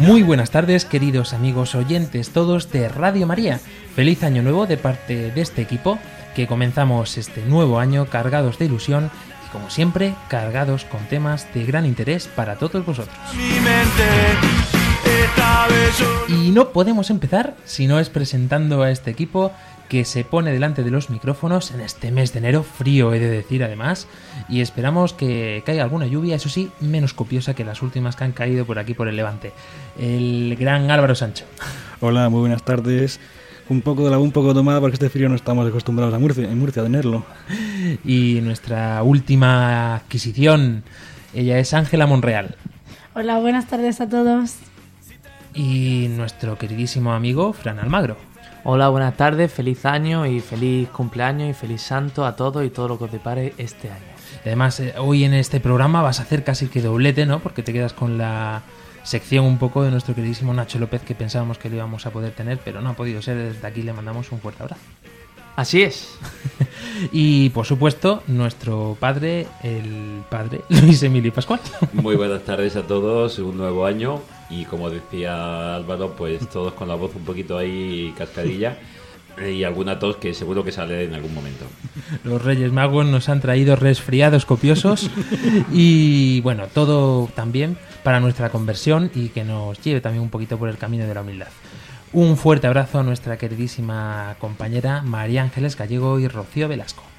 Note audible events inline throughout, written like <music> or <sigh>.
Muy buenas tardes, queridos amigos oyentes todos de Radio María. Feliz año nuevo de parte de este equipo, que comenzamos este nuevo año cargados de ilusión y como siempre cargados con temas de gran interés para todos vosotros. Y no podemos empezar si no es presentando a este equipo que se pone delante de los micrófonos en este mes de enero, frío he de decir además, y esperamos que caiga alguna lluvia, eso sí, menos copiosa que las últimas que han caído por aquí por el Levante. El gran Álvaro Sancho. Hola, muy buenas tardes. Un poco de la un poco tomada porque este frío no estamos acostumbrados a Murcia, en Murcia a tenerlo. <laughs> Y nuestra última adquisición, ella es Ángela Monreal. Hola, buenas tardes a todos. Y nuestro queridísimo amigo Fran Almagro. Hola, buenas tardes, feliz año y feliz cumpleaños y feliz santo a todos y todo lo que os depare este año. Además, eh, hoy en este programa vas a hacer casi que doblete, ¿no? Porque te quedas con la sección un poco de nuestro queridísimo Nacho López que pensábamos que lo íbamos a poder tener, pero no ha podido ser. Desde aquí le mandamos un fuerte abrazo. Así es. <laughs> Y por supuesto, nuestro padre, el padre <laughs> Luis Emilio Pascual. Muy buenas tardes a todos, un nuevo año y como decía Álvaro, pues todos con la voz un poquito ahí cascadilla y alguna tos que seguro que sale en algún momento. <laughs> Los Reyes Magos nos han traído resfriados copiosos y bueno, todo también para nuestra conversión y que nos lleve también un poquito por el camino de la humildad. Un fuerte abrazo a nuestra queridísima compañera María Ángeles Gallego y Rocío Velasco.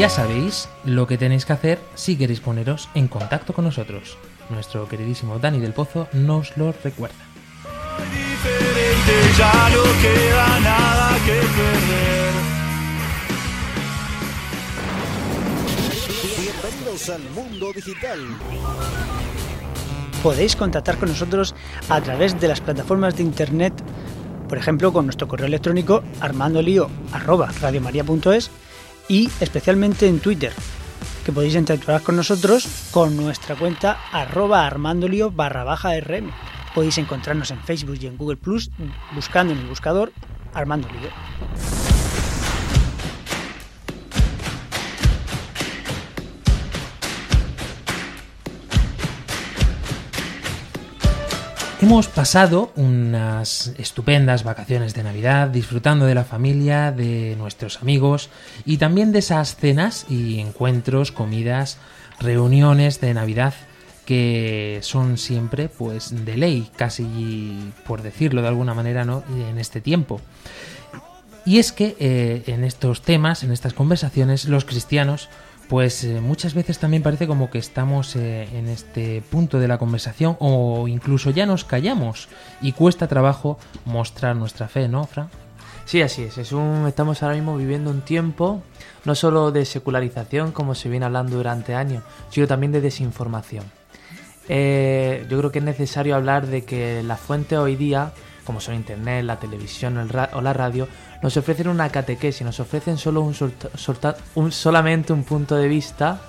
Ya sabéis lo que tenéis que hacer si queréis poneros en contacto con nosotros. Nuestro queridísimo Dani del Pozo nos lo recuerda. Diferente, ya no queda nada que perder. Bienvenidos al mundo digital. Podéis contactar con nosotros a través de las plataformas de internet, por ejemplo con nuestro correo electrónico armandolio@radiomaria.es y especialmente en Twitter, que podéis interactuar con nosotros con nuestra cuenta arroba armandolio barra baja rm. Podéis encontrarnos en Facebook y en Google Plus buscando en el buscador Armando Lío. Hemos pasado unas estupendas vacaciones de Navidad disfrutando de la familia, de nuestros amigos y también de esas cenas y encuentros, comidas, reuniones de Navidad que son siempre pues de ley, casi por decirlo de alguna manera, ¿no? en este tiempo. Y es que eh, en estos temas, en estas conversaciones, los cristianos, pues eh, muchas veces también parece como que estamos eh, en este punto de la conversación o incluso ya nos callamos y cuesta trabajo mostrar nuestra fe, ¿no, Fran? Sí, así es. es un, estamos ahora mismo viviendo un tiempo no solo de secularización, como se viene hablando durante años, sino también de desinformación. Eh, yo creo que es necesario hablar de que las fuentes hoy día, como son Internet, la televisión o la radio, nos ofrecen una catequesis, nos ofrecen solo un, solamente un punto de vista,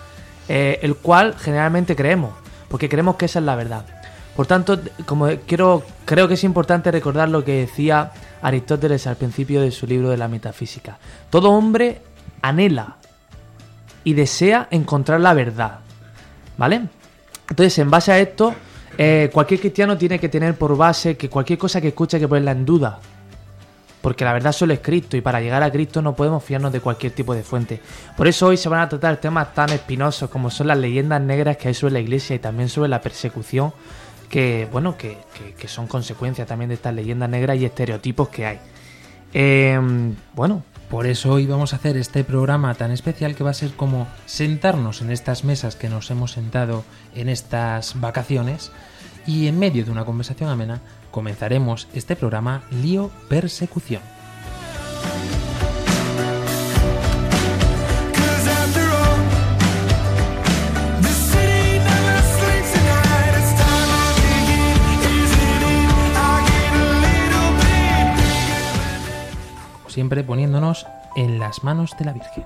eh, el cual generalmente creemos, porque creemos que esa es la verdad. Por tanto, como quiero, creo que es importante recordar lo que decía Aristóteles al principio de su libro de la metafísica. Todo hombre anhela y desea encontrar la verdad. ¿Vale? Entonces, en base a esto, eh, cualquier cristiano tiene que tener por base que cualquier cosa que escuche hay que ponerla en duda. Porque la verdad solo es Cristo y para llegar a Cristo no podemos fiarnos de cualquier tipo de fuente. Por eso hoy se van a tratar temas tan espinosos como son las leyendas negras que hay sobre la iglesia y también sobre la persecución que, bueno, que, que- son consecuencias también de estas leyendas negras y estereotipos que hay. Eh, bueno, Por eso hoy vamos a hacer este programa tan especial que va a ser como sentarnos en estas mesas que nos hemos sentado en estas vacaciones y en medio de una conversación amena comenzaremos este programa Lío Persecución. Siempre poniéndonos en las manos de la Virgen.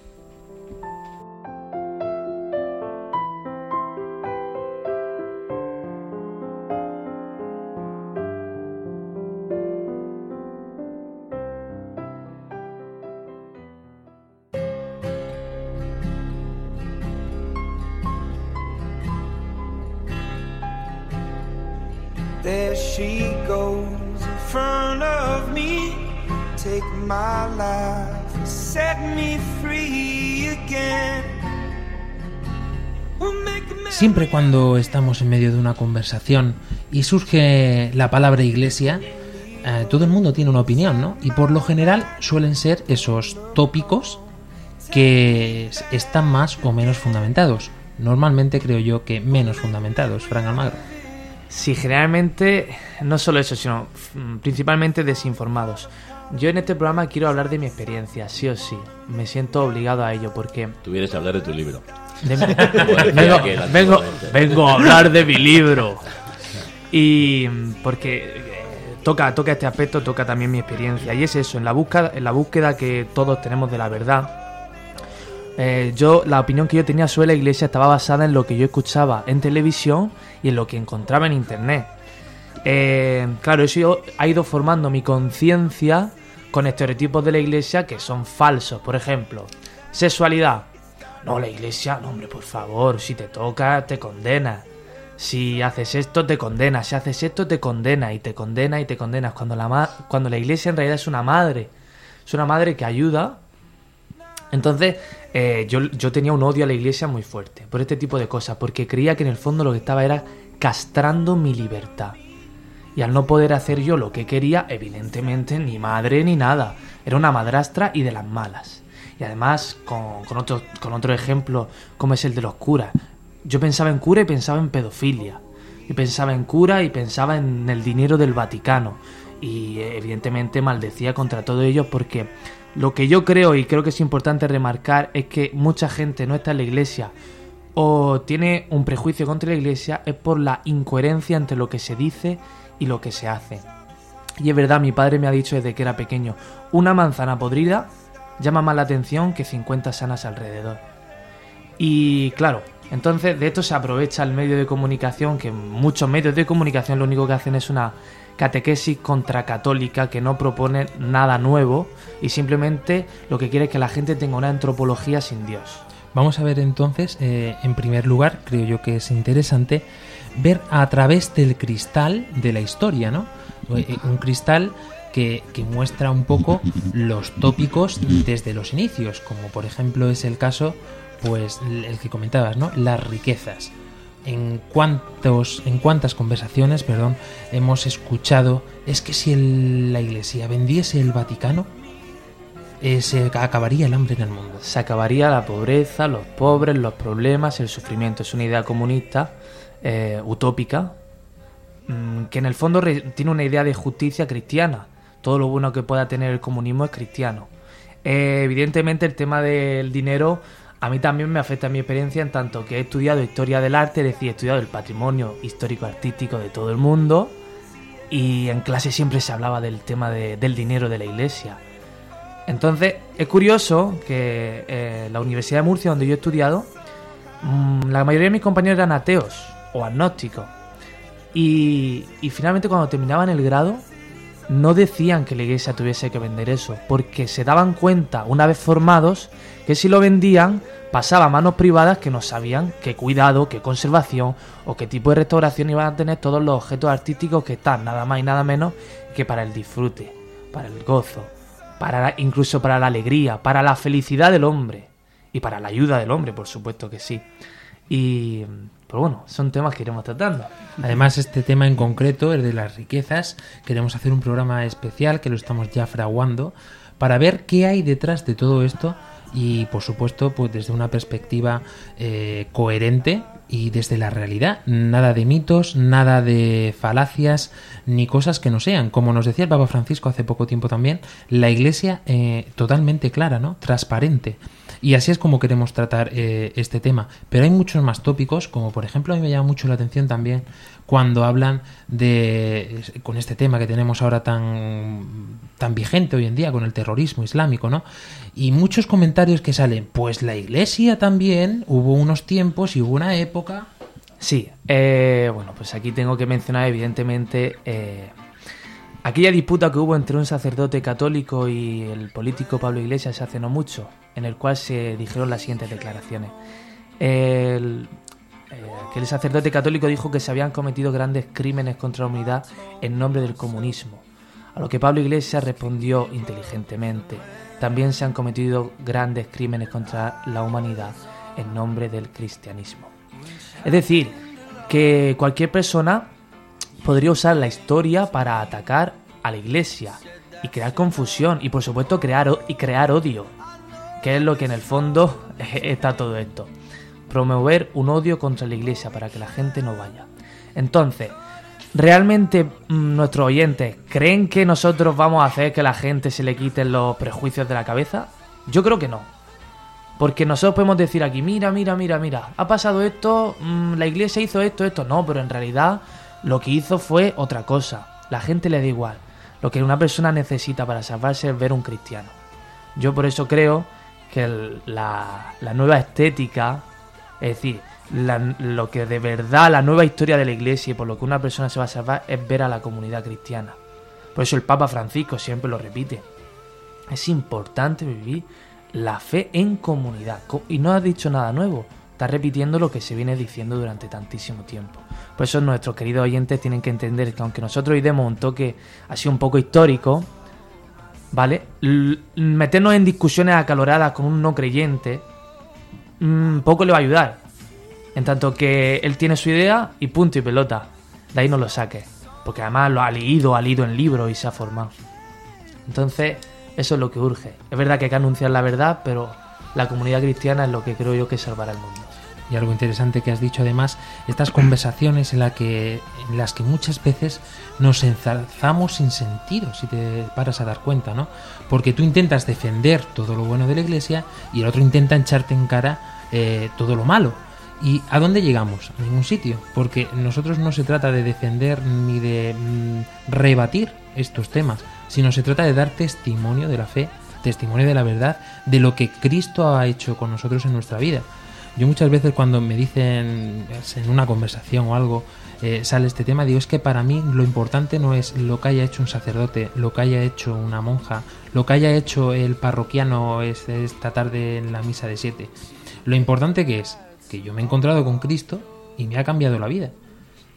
life, set me free again. We'll make a Siempre cuando estamos en medio de una conversación y surge la palabra iglesia, eh, todo el mundo tiene una opinión, ¿no? Y por lo general suelen ser esos tópicos que están más o menos fundamentados. Normalmente creo yo que menos fundamentados, Fran Almagro. Sí, generalmente no solo eso, sino mm, principalmente desinformados. Yo en este programa quiero hablar de mi experiencia, sí o sí. Me siento obligado a ello porque... Tú vienes a hablar de tu libro. de mi- <laughs> <laughs> vengo, vengo- a hablar de mi libro. <laughs> Y mm, porque eh, toca, toca este aspecto, toca también mi experiencia. Y es eso, en la búsqueda, en la búsqueda que todos tenemos de la verdad. eh, yo, la opinión que yo tenía sobre la iglesia estaba basada en lo que yo escuchaba en televisión y en lo que encontraba en internet. Eh, claro, eso yo- ha ido formando mi conciencia con estereotipos de la iglesia que son falsos. Por ejemplo, sexualidad. No, la iglesia, no, hombre, por favor, si te toca, te condena. Si haces esto, te condena. Si haces esto, te condena. Y te condena y te condenas. Cuando la, ma- cuando la iglesia en realidad es una madre. Es una madre que ayuda. Entonces, eh, yo, yo tenía un odio a la iglesia muy fuerte por este tipo de cosas. Porque creía que en el fondo lo que estaba era castrando mi libertad. Y al no poder hacer yo lo que quería, evidentemente, ni madre ni nada. Era una madrastra y de las malas. Y además, con, con otro, con otro ejemplo, como es el de los curas. Yo pensaba en cura y pensaba en pedofilia. Y pensaba en cura y pensaba en el dinero del Vaticano. Y evidentemente maldecía contra todo ello porque lo que yo creo y creo que es importante remarcar es que mucha gente no está en la iglesia o tiene un prejuicio contra la iglesia es por la incoherencia entre lo que se dice y lo que se hace. Y es verdad, mi padre me ha dicho desde que era pequeño, una manzana podrida llama más la atención que 50 sanas alrededor. Y claro, entonces de esto se aprovecha el medio de comunicación, que muchos medios de comunicación lo único que hacen es una catequesis contracatólica que no propone nada nuevo y simplemente lo que quiere es que la gente tenga una antropología sin Dios. Vamos a ver entonces, eh, en primer lugar, creo yo que es interesante ver a través del cristal de la historia, ¿no? Eh, Un cristal que, muestra un poco los tópicos desde los inicios, como por ejemplo es el caso, pues el que comentabas, ¿no? Las riquezas. En cuántos, en cuántas conversaciones, perdón, hemos escuchado es que si la Iglesia vendiese el Vaticano, eh, se acabaría el hambre en el mundo. Se acabaría la pobreza, los pobres, los problemas, el sufrimiento. Es una idea comunista, eh, utópica, mm, que en el fondo tiene una idea de justicia cristiana. Todo lo bueno que pueda tener el comunismo es cristiano. Eh, evidentemente el tema del dinero a mí también me afecta mi experiencia en tanto que he estudiado historia del arte, es decir, he estudiado el patrimonio histórico-artístico de todo el mundo y en clase siempre se hablaba del tema de- del dinero de la iglesia. Entonces, es curioso que eh, la Universidad de Murcia, donde yo he estudiado, mm, la mayoría de mis compañeros eran ateos o agnósticos. Y, y finalmente cuando terminaban el grado, no decían que la iglesia tuviese que vender eso, porque se daban cuenta, una vez formados, que si lo vendían, pasaba a manos privadas que no sabían qué cuidado, qué conservación o qué tipo de restauración iban a tener todos los objetos artísticos que están nada más y nada menos que para el disfrute, para el gozo, para incluso para la alegría, para la felicidad del hombre y para la ayuda del hombre, por supuesto que sí. Y, pues bueno, son temas que iremos tratando. Además, este tema en concreto, el de las riquezas, queremos hacer un programa especial que lo estamos ya fraguando para ver qué hay detrás de todo esto y, por supuesto, pues desde una perspectiva eh, coherente y desde la realidad. Nada de mitos, nada de falacias, ni cosas que no sean. Como nos decía el Papa Francisco hace poco tiempo también, la Iglesia eh, totalmente clara, ¿no? Transparente. Y así es como queremos tratar eh, este tema. Pero hay muchos más tópicos, como por ejemplo a mí me llama mucho la atención también cuando hablan de con este tema que tenemos ahora tan tan vigente hoy en día con el terrorismo islámico, ¿no? Y muchos comentarios que salen, pues la Iglesia también hubo unos tiempos y hubo una época. Sí, eh, bueno, pues aquí tengo que mencionar evidentemente eh, aquella disputa que hubo entre un sacerdote católico y el político Pablo Iglesias hace no mucho, en el cual se dijeron las siguientes declaraciones. El, eh, que el sacerdote católico dijo que se habían cometido grandes crímenes contra la humanidad en nombre del comunismo. A lo que Pablo Iglesias respondió inteligentemente, también se han cometido grandes crímenes contra la humanidad en nombre del cristianismo. Es decir, que cualquier persona podría usar la historia para atacar a la iglesia y crear confusión y por supuesto crear, y crear odio, que es lo que en el fondo <laughs> está todo esto. Promover un odio contra la iglesia para que la gente no vaya. Entonces, ¿realmente mm, nuestros oyentes creen que nosotros vamos a hacer que la gente se le quiten los prejuicios de la cabeza? Yo creo que no. Porque nosotros podemos decir aquí, mira, mira, mira, mira, ha pasado esto, mm, la iglesia hizo esto, esto. No, pero en realidad lo que hizo fue otra cosa. La gente le da igual. Lo que una persona necesita para salvarse es ver un cristiano. Yo por eso creo que el- la, nueva estética, es decir, la- lo que de verdad la nueva historia de la iglesia y por lo que una persona se va a salvar es ver a la comunidad cristiana. Por eso el Papa Francisco siempre lo repite. Es importante vivir la fe en comunidad. Co- Y no ha dicho nada nuevo. Está repitiendo lo que se viene diciendo durante tantísimo tiempo. Por eso nuestros queridos oyentes tienen que entender que aunque nosotros hoy demos un toque así un poco histórico, ¿vale? Meternos en discusiones acaloradas con un no creyente, mm, poco le va a ayudar. En tanto que él tiene su idea y punto y pelota. De ahí no lo saque. Porque además lo ha leído, ha leído en libros y se ha formado. Entonces, eso es lo que urge. Es verdad que hay que anunciar la verdad, pero la comunidad cristiana es lo que creo yo que salvará el mundo. Y algo interesante que has dicho además, estas conversaciones en, la que, en las que muchas veces nos enzarzamos sin sentido, si te paras a dar cuenta, ¿no? Porque tú intentas defender todo lo bueno de la iglesia y el otro intenta echarte en cara eh, todo lo malo. ¿Y a dónde llegamos? A ningún sitio. Porque nosotros no se trata de defender ni de mm, rebatir estos temas, sino se trata de dar testimonio de la fe, testimonio de la verdad, de lo que Cristo ha hecho con nosotros en nuestra vida. Yo muchas veces cuando me dicen en una conversación o algo, eh, sale este tema, digo, es que para mí lo importante no es lo que haya hecho un sacerdote, lo que haya hecho una monja, lo que haya hecho el parroquiano es- esta tarde en la misa de siete. Lo importante que es que yo me he encontrado con Cristo y me ha cambiado la vida.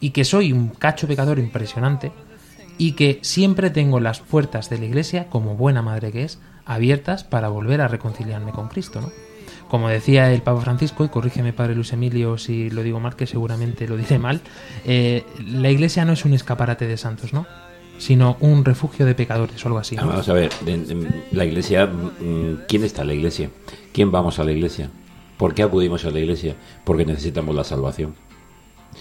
Y que soy un cacho pecador impresionante y que siempre tengo las puertas de la iglesia, como buena madre que es, abiertas para volver a reconciliarme con Cristo, ¿no? Como decía el Papa Francisco, y corrígeme Padre Luis Emilio si lo digo mal, que seguramente lo diré mal, eh, la iglesia no es un escaparate de santos, ¿no? Sino un refugio de pecadores o algo así. ¿no? Vamos a ver, la iglesia, mm, ¿quién está en la iglesia? ¿Quién vamos a la iglesia? ¿Por qué acudimos a la iglesia? Porque necesitamos la salvación.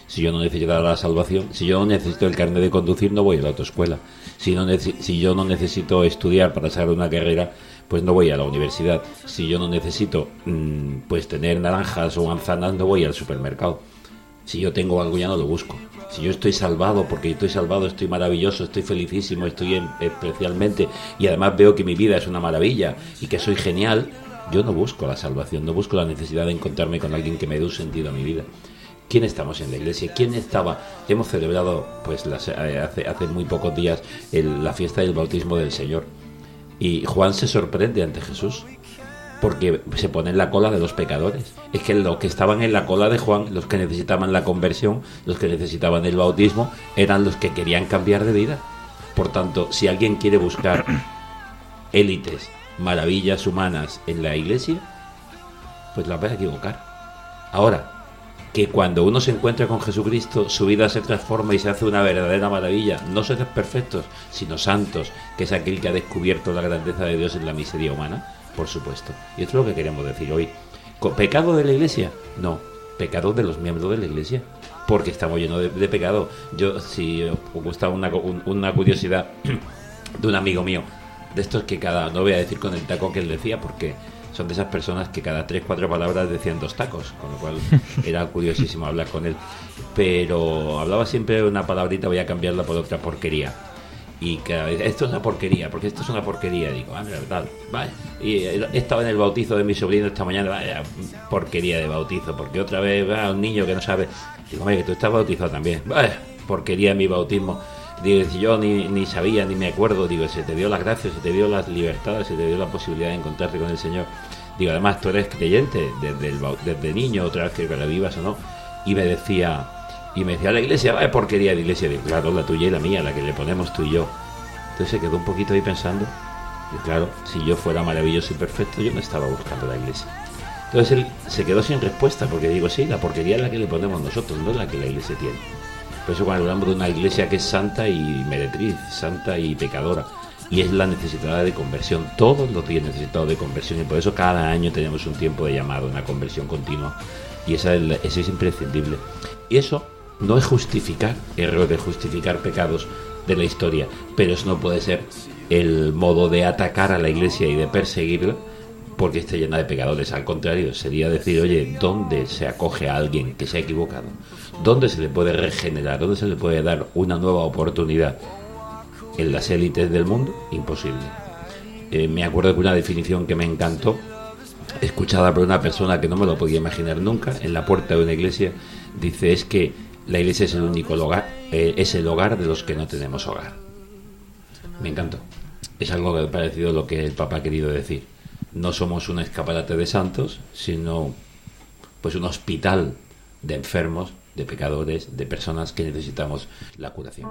Si yo no necesito la salvación, si yo no necesito el carnet de conducir, no voy a la autoescuela. Si, no si yo no necesito estudiar para sacar una carrera, pues no voy a la universidad. Si yo no necesito mm, pues tener naranjas o manzanas, no voy al supermercado. Si yo tengo algo ya no lo busco. Si yo estoy salvado, porque estoy salvado, estoy maravilloso, estoy felicísimo, estoy en- especialmente y además veo que mi vida es una maravilla y que soy genial, yo no busco la salvación, no busco la necesidad de encontrarme con alguien que me dé un sentido a mi vida. ¿Quién estamos en la iglesia? ¿Quién estaba? Hemos celebrado, pues, las- eh, hace, hace muy pocos días el- la fiesta del bautismo del Señor. Y Juan se sorprende ante Jesús porque se pone en la cola de los pecadores. Es que los que estaban en la cola de Juan, los que necesitaban la conversión, los que necesitaban el bautismo, eran los que querían cambiar de vida. Por tanto, si alguien quiere buscar <coughs> élites, maravillas humanas en la iglesia, pues la va a equivocar. Ahora, que cuando uno se encuentra con Jesucristo, su vida se transforma y se hace una verdadera maravilla. No seres perfectos, sino santos, que es aquel que ha descubierto la grandeza de Dios en la miseria humana, por supuesto. Y esto es lo que queremos decir hoy. ¿Co- ¿Pecado de la iglesia? No, pecado de los miembros de la iglesia. Porque estamos llenos de, de pecado. Yo, si os gusta una, un- una curiosidad <clears throat> de un amigo mío, de estos que cada, no voy a decir con el taco que él decía, porque son de esas personas que cada tres, cuatro palabras decían dos tacos, con lo cual <laughs> era curiosísimo hablar con él. Pero hablaba siempre una palabrita, voy a cambiarla por otra porquería. Y cada vez, esto es una porquería, porque esto es una porquería. Digo, ah, mira, tal, vale. Y he estado en el bautizo de mi sobrino esta mañana, vaya porquería de bautizo, porque otra vez va un niño que no sabe. Digo, hombre, que tú estás bautizado también. Vaya, porquería de mi bautismo. Digo, yo ni, ni sabía, ni me acuerdo, digo, se te dio las gracias, se te dio las libertades, se te dio la posibilidad de encontrarte con el Señor. Digo, además tú eres creyente desde, el, desde niño, otra vez que la vivas o no. Y me decía, y me decía, la iglesia, vaya porquería de iglesia. Digo, claro, la tuya y la mía, la que le ponemos tú y yo. Entonces se quedó un poquito ahí pensando. Y claro, si yo fuera maravilloso y perfecto, yo no estaba buscando la iglesia. Entonces él se quedó sin respuesta, porque digo, sí, la porquería es la que le ponemos nosotros, no es la que la iglesia tiene. Por eso cuando hablamos de una iglesia que es santa y meretriz, santa y pecadora, y es la necesidad de conversión, todos los días necesitados de conversión, y por eso cada año tenemos un tiempo de llamado, una conversión continua, y esa es, eso es imprescindible. Y eso no es justificar errores, justificar pecados de la historia, pero eso no puede ser el modo de atacar a la iglesia y de perseguirla porque esté llena de pecadores. Al contrario, sería decir, oye, ¿dónde se acoge a alguien que se ha equivocado? ¿Dónde se le puede regenerar? ¿Dónde se le puede dar una nueva oportunidad? ¿En las élites del mundo? Imposible. Eh, me acuerdo de una definición que me encantó, escuchada por una persona que no me lo podía imaginar nunca, en la puerta de una iglesia, dice, es que la iglesia es el único hogar, eh, es el hogar de los que no tenemos hogar. Me encantó. Es algo que parecido a lo que el Papa ha querido decir. No somos un escaparate de santos, sino pues un hospital de enfermos, de pecadores, de personas que necesitamos la curación.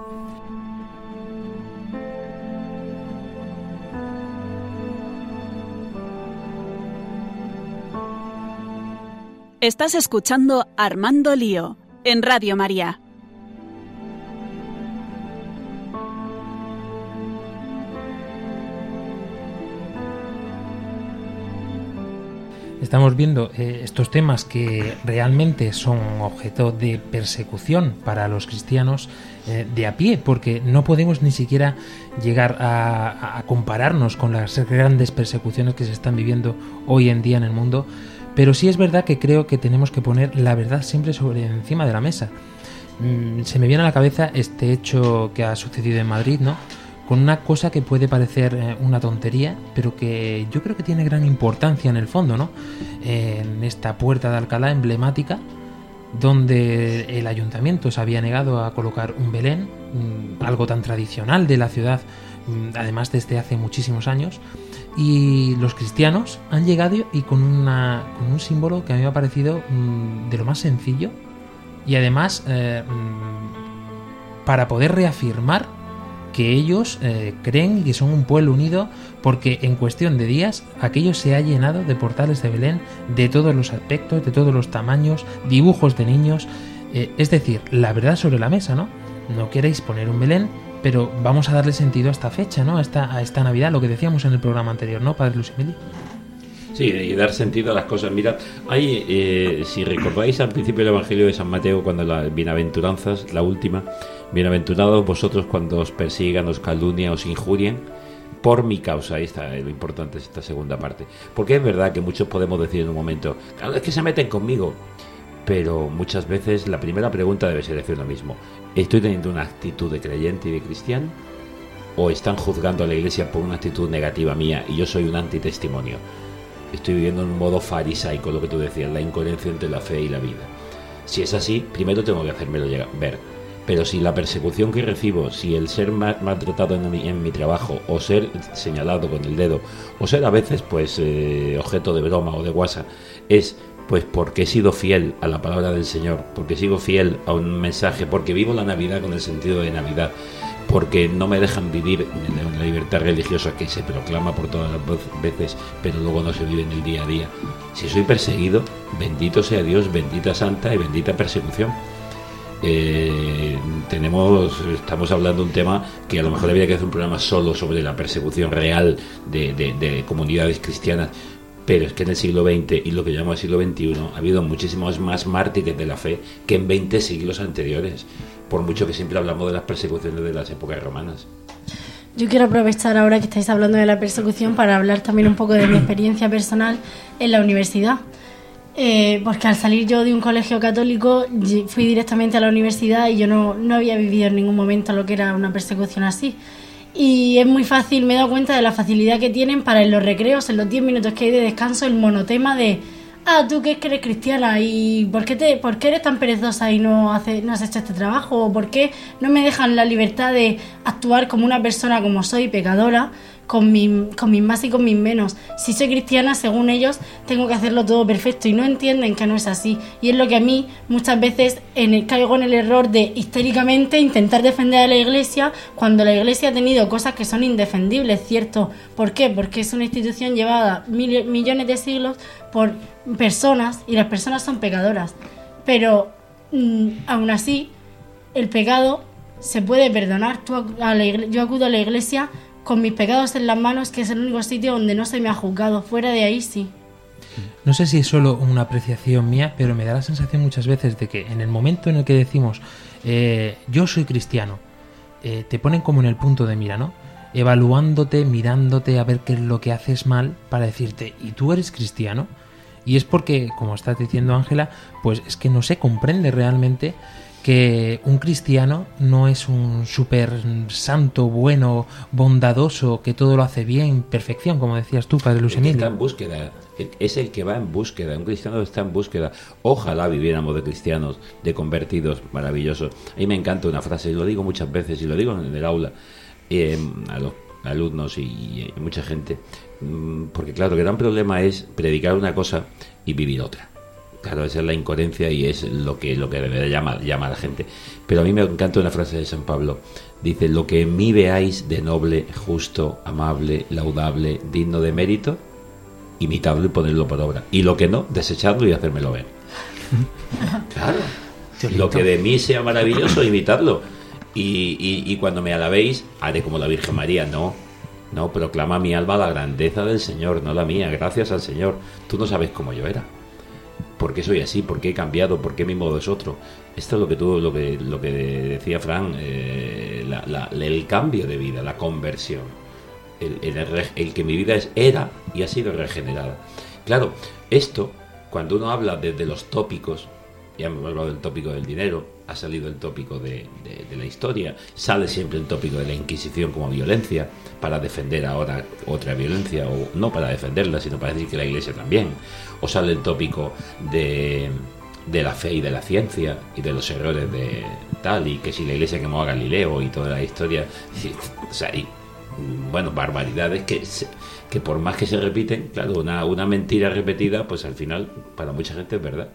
Estás escuchando Armando Lío en Radio María. Estamos viendo eh, estos temas que realmente son objeto de persecución para los cristianos eh, de a pie, porque no podemos ni siquiera llegar a, a compararnos con las grandes persecuciones que se están viviendo hoy en día en el mundo, pero sí es verdad que creo que tenemos que poner la verdad siempre sobre encima de la mesa. Mm, se me viene a la cabeza este hecho que ha sucedido en Madrid, ¿no? Con una cosa que puede parecer eh, una tontería, pero que yo creo que tiene gran importancia en el fondo, ¿no? en esta puerta de Alcalá emblemática, donde el ayuntamiento se había negado a colocar un Belén, mm, algo tan tradicional de la ciudad, mm, además desde hace muchísimos años, y los cristianos han llegado y con, una, con un símbolo que a mí me ha parecido mm, de lo más sencillo y además eh, para poder reafirmar que ellos eh, creen que son un pueblo unido porque en cuestión de días aquello se ha llenado de portales de Belén de todos los aspectos, de todos los tamaños, dibujos de niños, eh, es decir, la verdad sobre la mesa, ¿no? No queréis poner un Belén, pero vamos a darle sentido a esta fecha, ¿no? A esta, a esta Navidad, lo que decíamos en el programa anterior, ¿no, Padre Lusimili? Sí, y dar sentido a las cosas. Mirad, hay, eh, si recordáis al principio del Evangelio de San Mateo, cuando las bienaventuranzas, la última, bienaventurados vosotros cuando os persigan, os calumnian, os injurien, por mi causa. Ahí está, lo importante es esta segunda parte. Porque es verdad que muchos podemos decir en un momento, claro, es que se meten conmigo. Pero muchas veces la primera pregunta debe ser decir lo mismo. ¿Estoy teniendo una actitud de creyente y de cristiano? ¿O están juzgando a la iglesia por una actitud negativa mía y yo soy un antitestimonio? estoy viviendo en un modo farisaico, lo que tú decías, la incoherencia entre la fe y la vida. Si es así, primero tengo que hacérmelo llegar- ver. Pero si la persecución que recibo, si el ser ma- maltratado en mi, en mi trabajo, o ser señalado con el dedo, o ser a veces pues eh, objeto de broma o de guasa, es pues porque he sido fiel a la palabra del Señor, porque sigo fiel a un mensaje, porque vivo la Navidad con el sentido de Navidad, porque no me dejan vivir en la libertad religiosa que se proclama por todas las veces, pero luego no se vive en el día a día. Si soy perseguido, bendito sea Dios, bendita santa y bendita persecución. Eh, tenemos, estamos hablando de un tema que a lo mejor habría que hacer un programa solo sobre la persecución real de, de- de comunidades cristianas, pero es que en el siglo XX y lo que llamamos siglo XXI ha habido muchísimos más mártires de la fe que en 20 siglos anteriores, por mucho que siempre hablamos de las persecuciones de las épocas romanas. Yo quiero aprovechar ahora que estáis hablando de la persecución para hablar también un poco de mi experiencia personal en la universidad. Eh, porque al salir yo de un colegio católico fui directamente a la universidad y yo no, no había vivido en ningún momento lo que era una persecución así. Y es muy fácil, me he dado cuenta de la facilidad que tienen para en los recreos, en los 10 minutos que hay de descanso, el monotema de, ah, tú que eres cristiana y ¿por qué, te, por qué eres tan perezosa y no, hace, no has hecho este trabajo? ¿O por qué no me dejan la libertad de actuar como una persona como soy, pecadora? Con, mi- con mis más y con mis menos. Si soy cristiana, según ellos, tengo que hacerlo todo perfecto y no entienden que no es así. Y es lo que a mí muchas veces en el- caigo en el error de histéricamente intentar defender a la iglesia cuando la iglesia ha tenido cosas que son indefendibles, ¿cierto? ¿Por qué? Porque es una institución llevada mil- millones de siglos por personas y las personas son pecadoras. Pero mm, aún así, el pecado se puede perdonar. Tú a la yo acudo a la iglesia con mis pecados en las manos, que es el único sitio donde no se me ha juzgado. Fuera de ahí sí. No sé si es solo una apreciación mía, pero me da la sensación muchas veces de que en el momento en el que decimos eh, yo soy cristiano, eh, te ponen como en el punto de mira, ¿no? Evaluándote, mirándote a ver qué es lo que haces mal para decirte, ¿y tú eres cristiano? Y es porque, como está diciendo Ángela, pues es que no se comprende realmente que un cristiano no es un súper santo, bueno, bondadoso, que todo lo hace bien, perfección, como decías tú, Padre que está en búsqueda, es el que va en búsqueda, un cristiano está en búsqueda. Ojalá viviéramos de cristianos, de convertidos maravillosos. A mí me encanta una frase, y lo digo muchas veces, y lo digo en el aula, eh, a los alumnos y, y mucha gente, Mm, porque claro, el gran problema es predicar una cosa y vivir otra. Claro, esa es la incoherencia y es lo que, lo que debería llamar, llama a la gente. Pero a mí me encanta una frase de San Pablo. Dice, lo que en mí veáis de noble, justo, amable, laudable, digno de mérito, imitadlo y ponedlo por obra. Y lo que no, desechadlo y hacérmelo ver. <laughs> Claro. Lo que de mí sea maravilloso, imitadlo. Y, y- y cuando me alabéis, haré como la Virgen María. No, no, proclama mi alma la grandeza del Señor, no la mía. Gracias al Señor. Tú no sabes cómo yo era. ¿Por qué soy así? ¿Por qué he cambiado? ¿Por qué mi modo es otro? Esto es lo que tú, lo que, lo que decía Fran, eh, la- el cambio de vida, la conversión. El, que mi vida es, era y ha sido regenerada. Claro, esto, cuando uno habla desde los tópicos, ya hemos hablado del tópico del dinero, ha salido el tópico de, la historia, sale siempre el tópico de la Inquisición como violencia, para defender ahora otra violencia, o no para defenderla, sino para decir que la Iglesia también, o sale el tópico de, de la fe y de la ciencia y de los errores de tal, y que si la Iglesia quemó a Galileo y toda la historia, <laughs> o sea, y, bueno, barbaridades que, que por más que se repiten, claro, una, una mentira repetida, pues al final para mucha gente es verdad.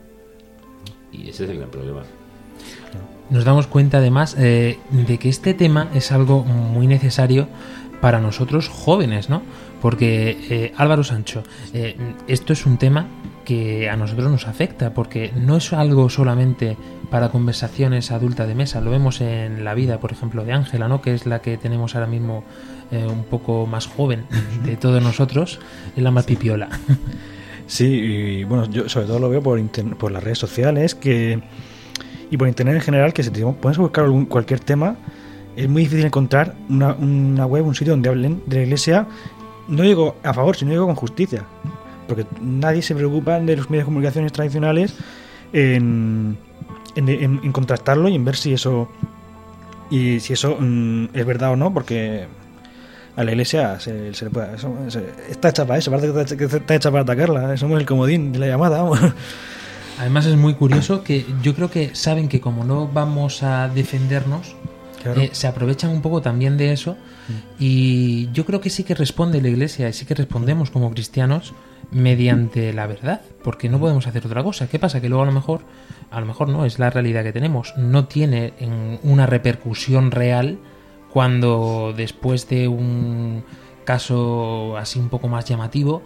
Y ese es el gran problema. Nos damos cuenta además eh, de que este tema es algo muy necesario para nosotros jóvenes, ¿no? Porque eh, Álvaro Sancho, eh, esto es un tema que a nosotros nos afecta, porque no es algo solamente para conversaciones adulta de mesa, lo vemos en la vida, por ejemplo, de Ángela, ¿no? Que es la que tenemos ahora mismo eh, un poco más joven de <laughs> todos nosotros, es la más pipiola. Sí, y bueno, yo sobre todo lo veo por, por las redes sociales que y por internet en general, que si te pones a buscar algún, cualquier tema, es muy difícil encontrar una, una web, un sitio donde hablen de la iglesia, no digo a favor, sino digo con justicia. Porque nadie se preocupa de los medios de comunicaciones tradicionales en, en, en- en contrastarlo y en ver si eso y si eso mm, es verdad o no, porque a la iglesia se, se le puede. eso- se- está hecha para eso, parece que está, hecha para atacarla. Somos el comodín de la llamada. Además es muy curioso que yo creo que saben que como no vamos a defendernos, Claro. eh, se aprovechan un poco también de eso y yo creo que sí que responde la iglesia y sí que respondemos como cristianos mediante la verdad, porque no podemos hacer otra cosa. ¿Qué pasa? Que luego a lo mejor, a lo mejor no, es la realidad que tenemos, no tiene en una repercusión real cuando después de un caso así un poco más llamativo,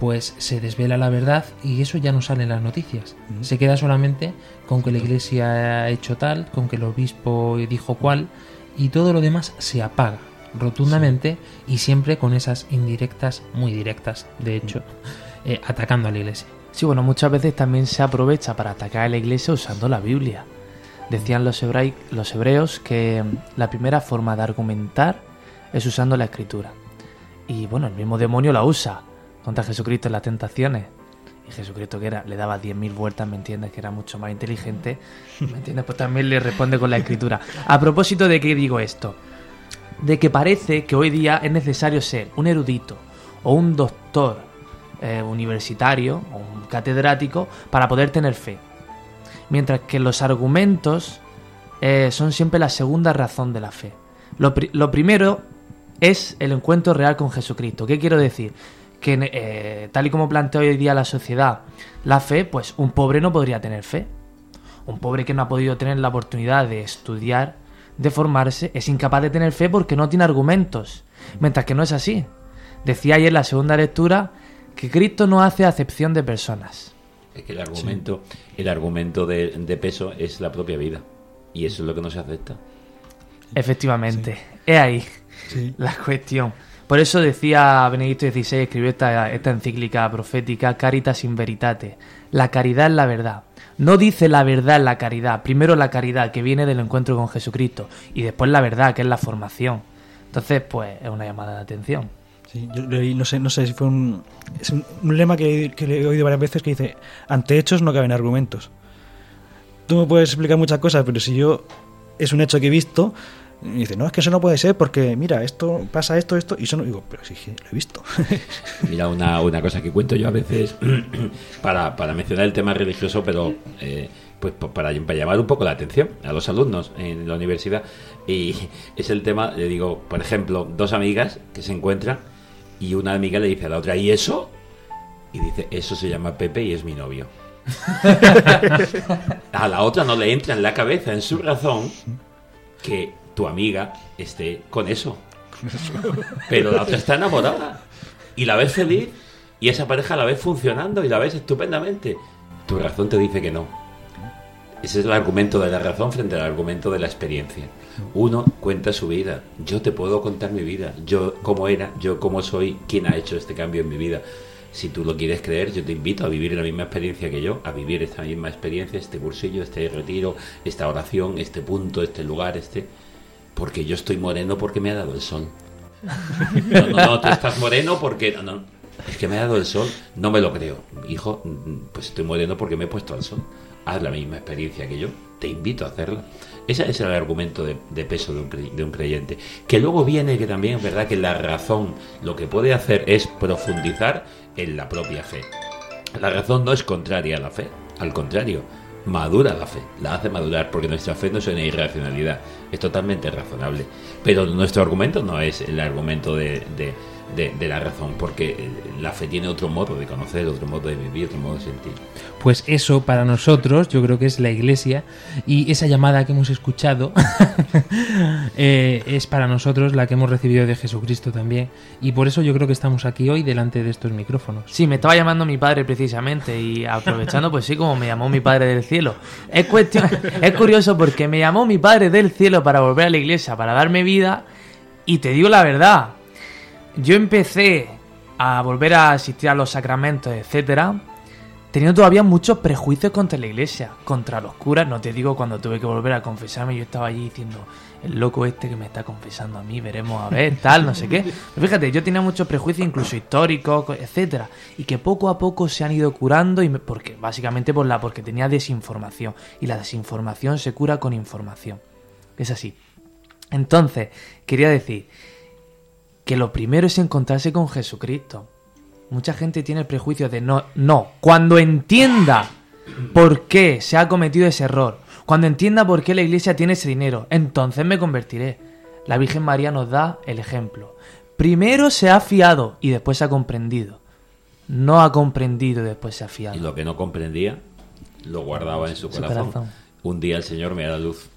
pues se desvela la verdad y eso ya no sale en las noticias. Se queda solamente con que la iglesia ha hecho tal, con que el obispo dijo cual y todo lo demás se apaga rotundamente y siempre con esas indirectas muy directas, de hecho, eh, atacando a la iglesia. Sí, bueno, muchas veces también se aprovecha para atacar a la iglesia usando la Biblia. Decían los, hebrai- los hebreos que mm, la primera forma de argumentar es usando la escritura. Y bueno, el mismo demonio la usa contra Jesucristo en las tentaciones. Y Jesucristo que era, le daba 10.000 vueltas, ¿me entiendes? Que era mucho más inteligente, ¿me entiendes? Pues también le responde con la escritura. A propósito de qué digo esto, de que parece que hoy día es necesario ser un erudito o un doctor eh, universitario o un catedrático para poder tener fe. Mientras que los argumentos eh, son siempre la segunda razón de la fe. Lo, lo primero es el encuentro real con Jesucristo. ¿Qué quiero decir? Que eh, tal y como plantea hoy día la sociedad la fe, pues un pobre no podría tener fe. Un pobre que no ha podido tener la oportunidad de estudiar, de formarse, es incapaz de tener fe porque no tiene argumentos. Mientras que no es así. Decía ayer en la segunda lectura que Cristo no hace acepción de personas. Es que el argumento, el argumento de, de peso es la propia vida. Y eso es lo que no se acepta. Efectivamente, es ahí la cuestión. Por eso decía Benedicto XVI, escribió esta, encíclica profética, Caritas in Veritate. La caridad es la verdad. No dice la verdad la caridad. Primero la caridad, que viene del encuentro con Jesucristo. Y después la verdad, que es la formación. Entonces, pues, es una llamada de atención. Sí, yo no sé, no sé si fue un, es un, un lema que, que le he oído varias veces que dice, ante hechos no caben argumentos. Tú me puedes explicar muchas cosas, pero si yo es un hecho que he visto, y dice, no, es que eso no puede ser porque, mira, esto pasa esto, esto, y eso no, digo, pero sí, lo he visto. <laughs> Mira, una, una cosa que cuento yo a veces <clears throat> para, para mencionar el tema religioso, pero eh, pues pa- para, para llamar un poco la atención a los alumnos en la universidad. Y <laughs> es el tema, le digo, por ejemplo, dos amigas que se encuentran y una amiga le dice a la otra, ¿y eso? Y dice, eso se llama Pepe y es mi novio. <laughs> a la otra no le entra en la cabeza, en su razón, que tu amiga esté con eso. <laughs> Pero la otra está enamorada. Y la ves feliz. Y esa pareja la ves funcionando y la ves estupendamente. Tu razón te dice que no. Ese es el argumento de la razón frente al argumento de la experiencia. Uno cuenta su vida. Yo te puedo contar mi vida. Yo cómo era, yo cómo soy, quién ha hecho este cambio en mi vida. Si tú lo quieres creer, yo te invito a vivir la misma experiencia que yo, a vivir esta misma experiencia, este cursillo, este retiro, esta oración, este punto, este lugar, este... Porque yo estoy moreno porque me ha dado el sol. No, no, no, tú estás moreno porque... No, es que me ha dado el sol. No me lo creo. Hijo, pues estoy moreno porque me he puesto al sol. Haz la misma experiencia que yo. Te invito a hacerla. Ese es el argumento de, peso de un, creyente. Que luego viene que también verdad que la razón lo que puede hacer es profundizar en la propia fe. La razón no es contraria a la fe. Al contrario, madura la fe, la hace madurar, porque nuestra fe no es una irracionalidad, es totalmente razonable. Pero nuestro argumento no es el argumento de, de- de- de la razón, porque la fe tiene otro modo de conocer, otro modo de vivir, otro modo de sentir. Pues eso para nosotros yo creo que es la iglesia y esa llamada que hemos escuchado <laughs> eh, es para nosotros la que hemos recibido de Jesucristo también y por eso yo creo que estamos aquí hoy delante de estos micrófonos. Sí, me estaba llamando mi padre precisamente y aprovechando, pues sí, como me llamó mi padre del cielo. Es, cuestión, <laughs> es curioso porque me llamó mi padre del cielo para volver a la iglesia, para darme vida y te digo la verdad, yo empecé a volver a asistir a los sacramentos, etcétera, teniendo todavía muchos prejuicios contra la iglesia, contra los curas. No te digo cuando tuve que volver a confesarme, yo estaba allí diciendo, el loco este que me está confesando a mí, veremos a ver, tal, no sé qué. Pero fíjate, yo tenía muchos prejuicios, incluso históricos, co- etcétera, y que poco a poco se han ido curando, y porque básicamente por la, porque tenía desinformación, y la desinformación se cura con información. Es así. Entonces, quería decir que lo primero es encontrarse con Jesucristo. Mucha gente tiene el prejuicio de no, no. Cuando entienda por qué se ha cometido ese error, cuando entienda por qué la iglesia tiene ese dinero, entonces me convertiré. La Virgen María nos da el ejemplo. Primero se ha fiado y después se ha comprendido. No ha comprendido y después se ha fiado. Y lo que no comprendía, lo guardaba en su Su corazón. corazón. Un día el Señor me da luz.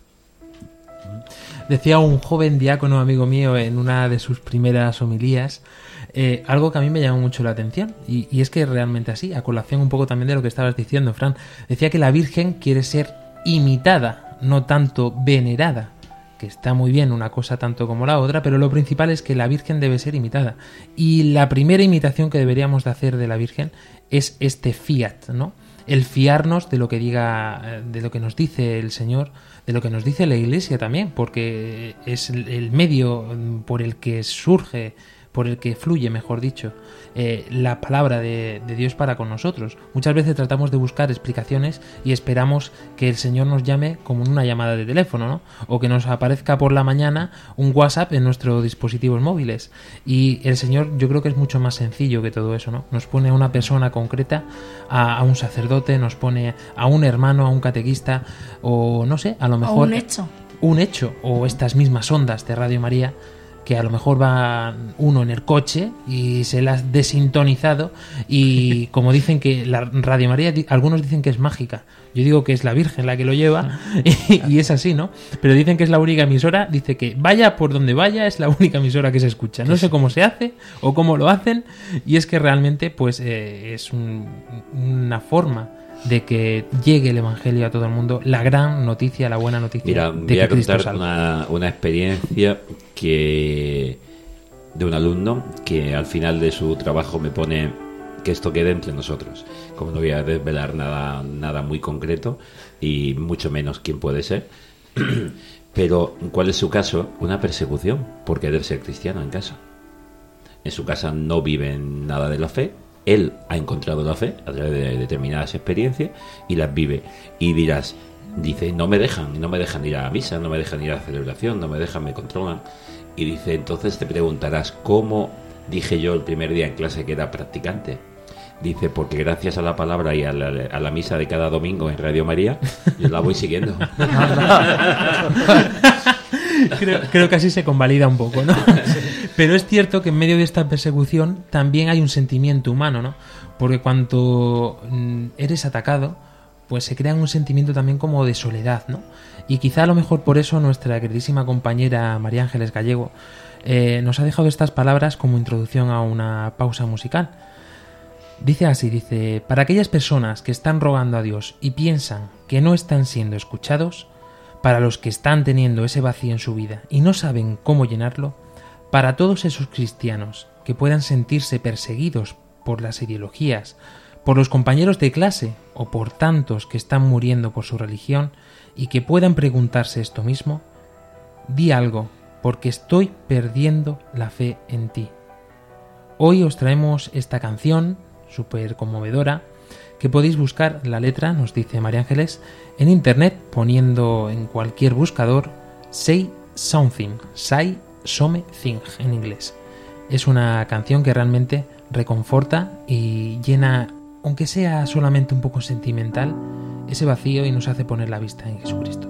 Decía un joven diácono amigo mío en una de sus primeras homilías, eh, algo que a mí me llamó mucho la atención, y, y es que realmente así, a colación un poco también de lo que estabas diciendo, Fran, decía que la Virgen quiere ser imitada, no tanto venerada que está muy bien una cosa tanto como la otra, pero lo principal es que la Virgen debe ser imitada. Y la primera imitación que deberíamos de hacer de la Virgen es este fiat, ¿no? El fiarnos de lo que diga, eh, de lo que nos dice el Señor, de lo que nos dice la Iglesia también, porque es el, medio mm, por el que surge por el que fluye, mejor dicho, eh, la palabra de, de, Dios para con nosotros. Muchas veces tratamos de buscar explicaciones y esperamos que el Señor nos llame como en una llamada de teléfono, ¿no? O que nos aparezca por la mañana un WhatsApp en nuestros dispositivos móviles. Y el Señor yo creo que es mucho más sencillo que todo eso, ¿no? Nos pone a una persona concreta, a, a un sacerdote, nos pone a un hermano, a un catequista, o no sé, a lo mejor... O un hecho. Un hecho, o estas mismas ondas de Radio María que a lo mejor va uno en el coche y se la has desintonizado y <laughs> como dicen que la Radio María, algunos dicen que es mágica, yo digo que es la Virgen la que lo lleva <laughs> y, y, es así, ¿no? Pero dicen que es la única emisora, dice que vaya por donde vaya es la única emisora que se escucha. No sé cómo se hace o cómo lo hacen y es que realmente pues eh, es un, una forma de que llegue el Evangelio a todo el mundo, la gran noticia, la buena noticia. Mira, de voy a que Cristo contar una, una experiencia que de un alumno que al final de su trabajo me pone que esto quede entre nosotros. Como no voy a desvelar nada, nada muy concreto y mucho menos quién puede ser. <clears throat> Pero, ¿cuál es su caso? Una persecución por querer ser cristiano en casa. En su casa no viven nada de la fe, él ha encontrado la fe a través de determinadas experiencias y las vive. Y dirás, dice, no me dejan, no me dejan ir a la misa, no me dejan ir a la celebración, no me dejan, me controlan. Y dice, entonces te preguntarás, ¿cómo dije yo el primer día en clase que era practicante? Dice, porque gracias a la palabra y a la, a la misa de cada domingo en Radio María, yo la voy siguiendo. <laughs> creo, creo, que así se convalida un poco, ¿no? <laughs> Pero es cierto que en medio de esta persecución también hay un sentimiento humano, ¿no? Porque cuando mm, eres atacado, pues se crea un sentimiento también como de soledad, ¿no? Y quizá a lo mejor por eso nuestra queridísima compañera María Ángeles Gallego eh, nos ha dejado estas palabras como introducción a una pausa musical. Dice así, dice, para aquellas personas que están rogando a Dios y piensan que no están siendo escuchados, para los que están teniendo ese vacío en su vida y no saben cómo llenarlo, para todos esos cristianos que puedan sentirse perseguidos por las ideologías, por los compañeros de clase o por tantos que están muriendo por su religión y que puedan preguntarse esto mismo, di algo, porque estoy perdiendo la fe en ti. Hoy os traemos esta canción, súper conmovedora, que podéis buscar la letra, nos dice María Ángeles, en internet poniendo en cualquier buscador Say Something, Say Something en inglés. Es una canción que realmente reconforta y llena, aunque sea solamente un poco sentimental, ese vacío y nos hace poner la vista en Jesucristo.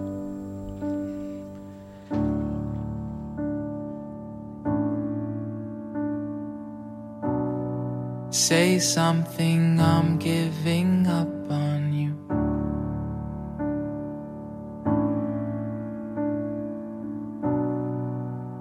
Say something, I'm giving up on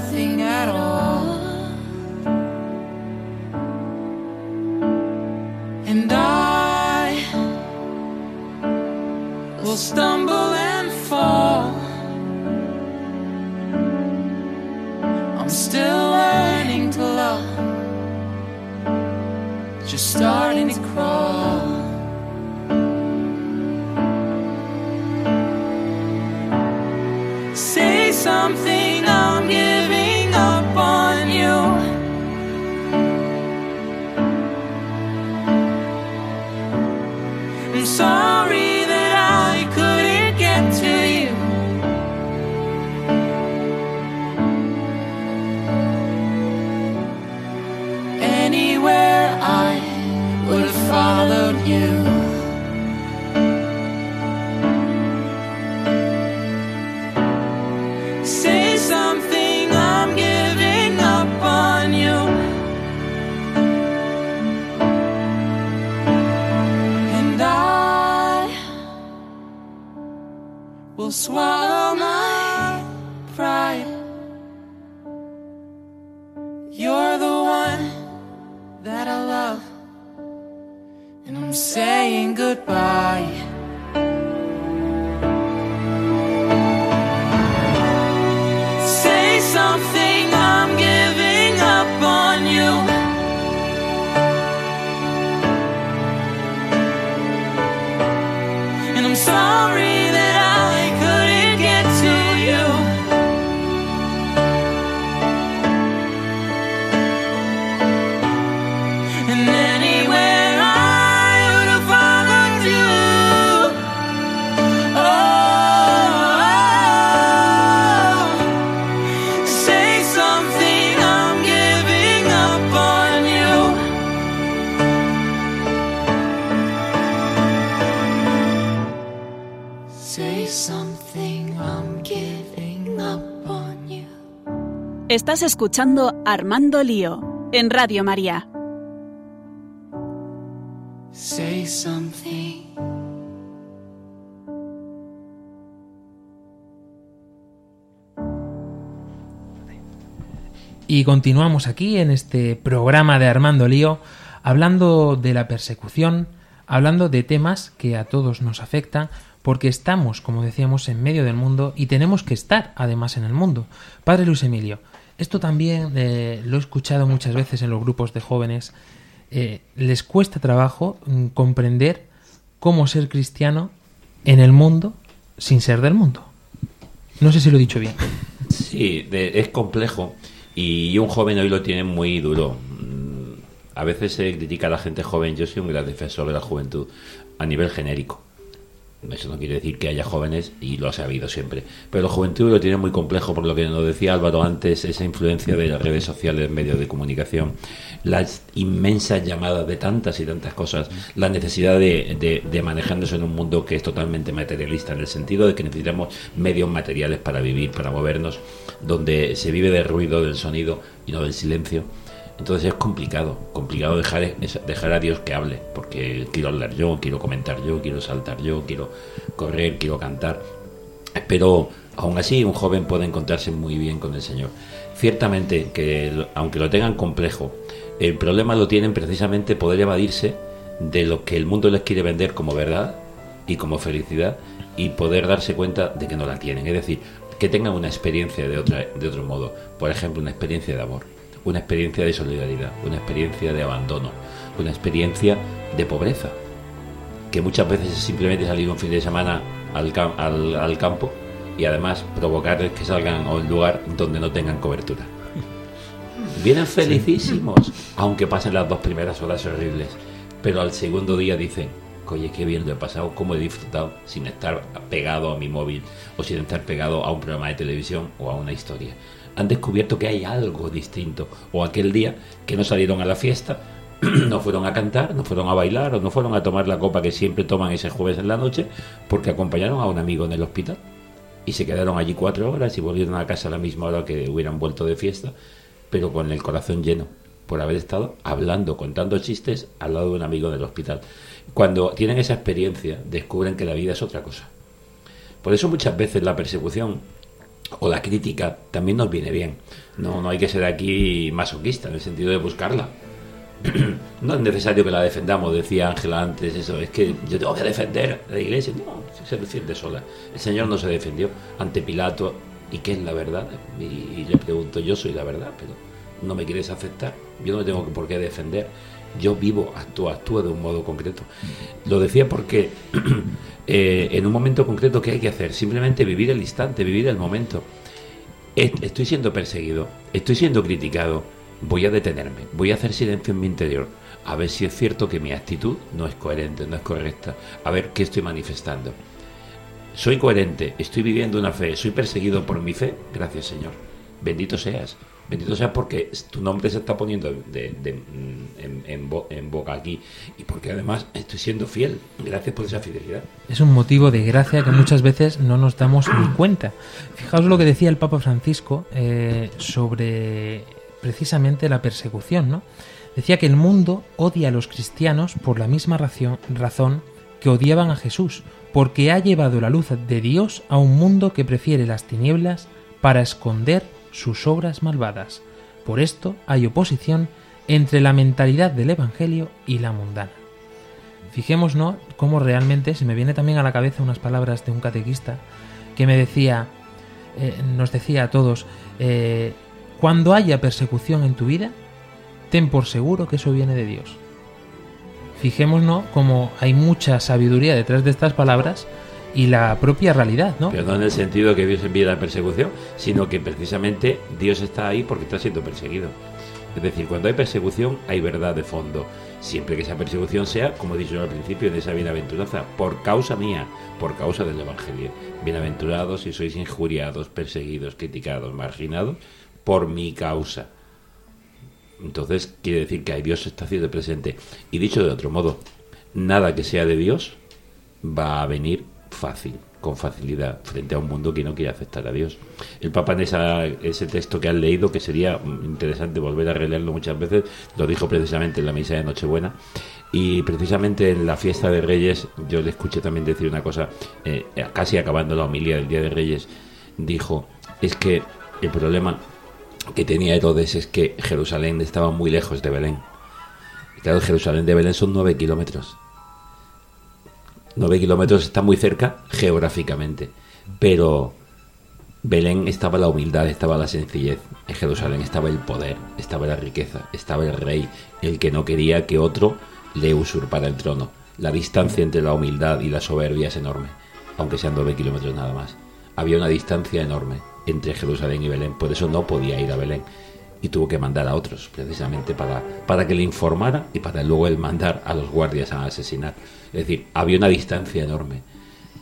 Nothing at all. And I will stumble sorry Estás escuchando Armando Lío en Radio María. Say something. Y continuamos aquí en este programa de Armando Lío, hablando de la persecución, hablando de temas que a todos nos afectan, porque estamos, como decíamos, en medio del mundo y tenemos que estar además en el mundo. Padre Luis Emilio, esto también eh, lo he escuchado muchas veces en los grupos de jóvenes. eh, les cuesta trabajo mm, comprender cómo ser cristiano en el mundo sin ser del mundo. No sé si lo he dicho bien. Sí, de- es complejo y un joven hoy lo tiene muy duro. Mm, A veces se critica a la gente joven, yo soy un gran defensor de la juventud a nivel genérico. Eso no quiere decir que haya jóvenes y lo ha sabido siempre. Pero la juventud lo tiene muy complejo, por lo que nos decía Álvaro antes, esa influencia de las redes sociales, medios de comunicación, las inmensas llamadas de tantas y tantas cosas, la necesidad de, de, de manejándose en un mundo que es totalmente materialista, en el sentido de que necesitamos medios materiales para vivir, para movernos, donde se vive del ruido, del sonido y no del silencio. Entonces es complicado, complicado dejar, dejar a Dios que hable, porque quiero hablar yo, quiero comentar yo, quiero saltar yo, quiero correr, quiero cantar. Pero aún así un joven puede encontrarse muy bien con el Señor. Ciertamente que aunque lo tengan complejo, el problema lo tienen precisamente poder evadirse de lo que el mundo les quiere vender como verdad y como felicidad y poder darse cuenta de que no la tienen. Es decir, que tengan una experiencia de, otra, de otro modo. Por ejemplo, una experiencia de amor, una experiencia de solidaridad, una experiencia de abandono, una experiencia de pobreza, que muchas veces es simplemente salir un fin de semana al, cam- al, al campo y además provocarles que salgan a un lugar donde no tengan cobertura. <laughs> Vienen felicísimos, <laughs> aunque pasen las dos primeras horas horribles, pero al segundo día dicen, oye, qué bien lo he pasado, cómo he disfrutado sin estar pegado a mi móvil o sin estar pegado a un programa de televisión o a una historia. Han descubierto que hay algo distinto, o aquel día que no salieron a la fiesta, <clears throat> no fueron a cantar, no fueron a bailar o no fueron a tomar la copa que siempre toman ese jueves en la noche porque acompañaron a un amigo en el hospital y se quedaron allí cuatro horas y volvieron a casa a la misma hora que hubieran vuelto de fiesta, pero con el corazón lleno por haber estado hablando, contando chistes al lado de un amigo del hospital. Cuando tienen esa experiencia, descubren que la vida es otra cosa. Por eso muchas veces la persecución o la crítica también nos viene bien. No, no hay que ser aquí masoquista en el sentido de buscarla. <clears throat> no es necesario que la defendamos, decía Ángela antes, eso, es que yo tengo que defender la iglesia. No, se defiende sola. El Señor no se defendió ante Pilato. ¿Y qué es la verdad? Y, y le pregunto, yo soy la verdad, pero no me quieres aceptar. Yo no tengo por qué defender. Yo vivo, actúo, actúo de un modo concreto. Lo decía porque <clears throat> eh, en un momento concreto, ¿qué hay que hacer? Simplemente vivir el instante, vivir el momento. Est- Estoy siendo perseguido, estoy siendo criticado, voy a detenerme, voy a hacer silencio en mi interior, a ver si es cierto que mi actitud no es coherente, no es correcta, a ver qué estoy manifestando. Soy coherente, estoy viviendo una fe, soy perseguido por mi fe, gracias Señor. Bendito seas, bendito seas porque tu nombre se está poniendo de- de- mm, en, en bo- en boca aquí y porque además estoy siendo fiel. Gracias por esa fidelidad. Es un motivo de gracia que muchas veces no nos damos ni <clears throat> cuenta. Fijaos lo que decía el Papa Francisco eh, sobre precisamente la persecución, ¿no? Decía que el mundo odia a los cristianos por la misma ración- razón que odiaban a Jesús, porque ha llevado la luz de Dios a un mundo que prefiere las tinieblas para esconder sus obras malvadas. Por esto hay oposición entre la mentalidad del Evangelio y la mundana. Fijémonos cómo realmente se me viene también a la cabeza unas palabras de un catequista que me decía, eh, nos decía a todos, eh, cuando haya persecución en tu vida, ten por seguro que eso viene de Dios. Fijémonos cómo hay mucha sabiduría detrás de estas palabras y la propia realidad, ¿no? Pero no en el sentido que Dios envía la persecución, sino que precisamente Dios está ahí porque está siendo perseguido. Es decir, cuando hay persecución hay verdad de fondo, siempre que esa persecución sea, como he dicho al principio, de esa bienaventuranza, por causa mía, por causa del Evangelio. Bienaventurados si sois injuriados, perseguidos, criticados, marginados, por mi causa. Entonces quiere decir que Dios está haciendo presente. Y dicho de otro modo, nada que sea de Dios va a venir fácil, con facilidad, frente a un mundo que no quiere aceptar a Dios. El Papa en esa, ese texto que han leído, que sería interesante volver a releerlo muchas veces, lo dijo precisamente en la misa de Nochebuena, y precisamente en la fiesta de Reyes, yo le escuché también decir una cosa, eh, casi acabando la homilía del Día de Reyes, dijo, es que el problema que tenía Herodes es que Jerusalén estaba muy lejos de Belén. Claro, Jerusalén de Belén son nueve kilómetros. Nueve kilómetros está muy cerca geográficamente, pero Belén estaba la humildad, estaba la sencillez. En Jerusalén estaba el poder, estaba la riqueza, estaba el rey, el que no quería que otro le usurpara el trono. La distancia entre la humildad y la soberbia es enorme, aunque sean nueve kilómetros nada más. Había una distancia enorme entre Jerusalén y Belén, por eso no podía ir a Belén y tuvo que mandar a otros precisamente para, para que le informara y para luego él mandar a los guardias a asesinar. Es decir, había una distancia enorme.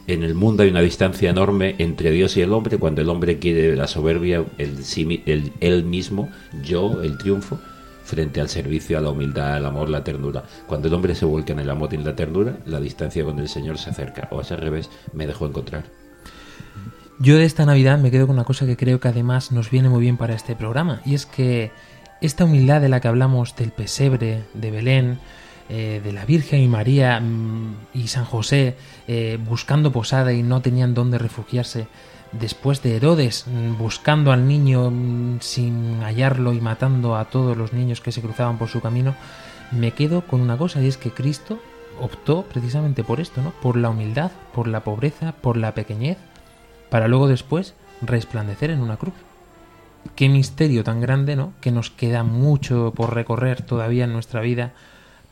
En el mundo hay una distancia enorme entre Dios y el hombre cuando el hombre quiere la soberbia, el, el, él mismo, yo, el triunfo, frente al servicio, a la humildad, al amor, la ternura. Cuando el hombre se vuelca en el amor y en la ternura, la distancia con el Señor se acerca. O al revés, me dejó encontrar. Yo de esta Navidad me quedo con una cosa que creo que además nos viene muy bien para este programa, y es que esta humildad de la que hablamos del pesebre, de Belén, eh, de la Virgen y María mm, y San José eh, buscando posada y no tenían dónde refugiarse, después de Herodes mm, buscando al niño mm, sin hallarlo y matando a todos los niños que se cruzaban por su camino, me quedo con una cosa y es que Cristo optó precisamente por esto, ¿no? Por la humildad, por la pobreza, por la pequeñez, para luego después resplandecer en una cruz. Qué misterio tan grande, ¿no? Que nos queda mucho por recorrer todavía en nuestra vida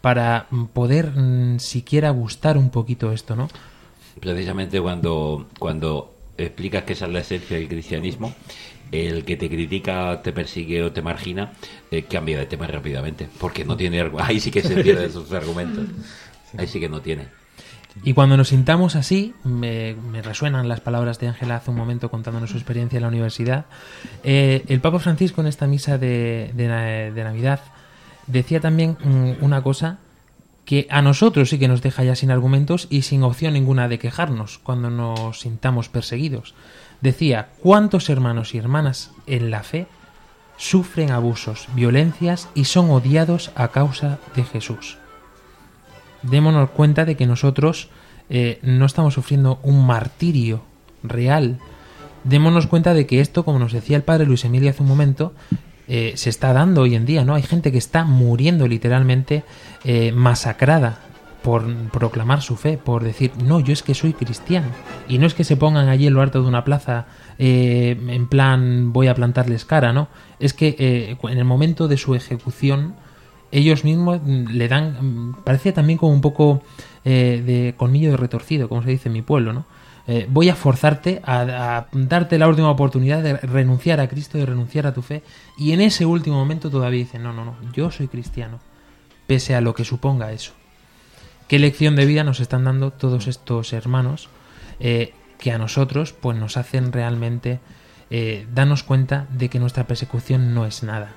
para poder mm, siquiera gustar un poquito esto, ¿no? Precisamente cuando, cuando explicas que esa es la esencia del cristianismo, el que te critica, te persigue o te margina, eh, cambia de tema rápidamente, porque no tiene... Ahí sí que se pierden sus argumentos. Ahí sí que no tiene. Y cuando nos sintamos así, me, resuenan las palabras de Ángela hace un momento contándonos su experiencia en la universidad. Eh, el Papa Francisco en esta misa de, de, Navidad decía también mm, una cosa que a nosotros sí que nos deja ya sin argumentos y sin opción ninguna de quejarnos cuando nos sintamos perseguidos. Decía, ¿cuántos hermanos y hermanas en la fe sufren abusos, violencias y son odiados a causa de Jesús? démonos cuenta de que nosotros eh, no estamos sufriendo un martirio real. Démonos cuenta de que esto, como nos decía el padre Luis Emilio hace un momento, eh, se está dando hoy en día, ¿no? Hay gente que está muriendo literalmente eh, masacrada por proclamar su fe, por decir, no, yo es que soy cristiano. Y no es que se pongan allí en lo alto de una plaza en plan voy a plantarles cara, ¿no? Es que en el momento de su ejecución ellos mismos le dan, parecía también como un poco eh, de colmillo de retorcido, como se dice en mi pueblo, ¿no? Eh, voy a forzarte a, darte la última oportunidad de renunciar a Cristo, de renunciar a tu fe, y en ese último momento todavía dicen, no, no, no, yo soy cristiano, pese a lo que suponga eso. ¿Qué lección de vida nos están dando todos estos hermanos eh, que a nosotros pues nos hacen realmente darnos cuenta de que nuestra persecución no es nada?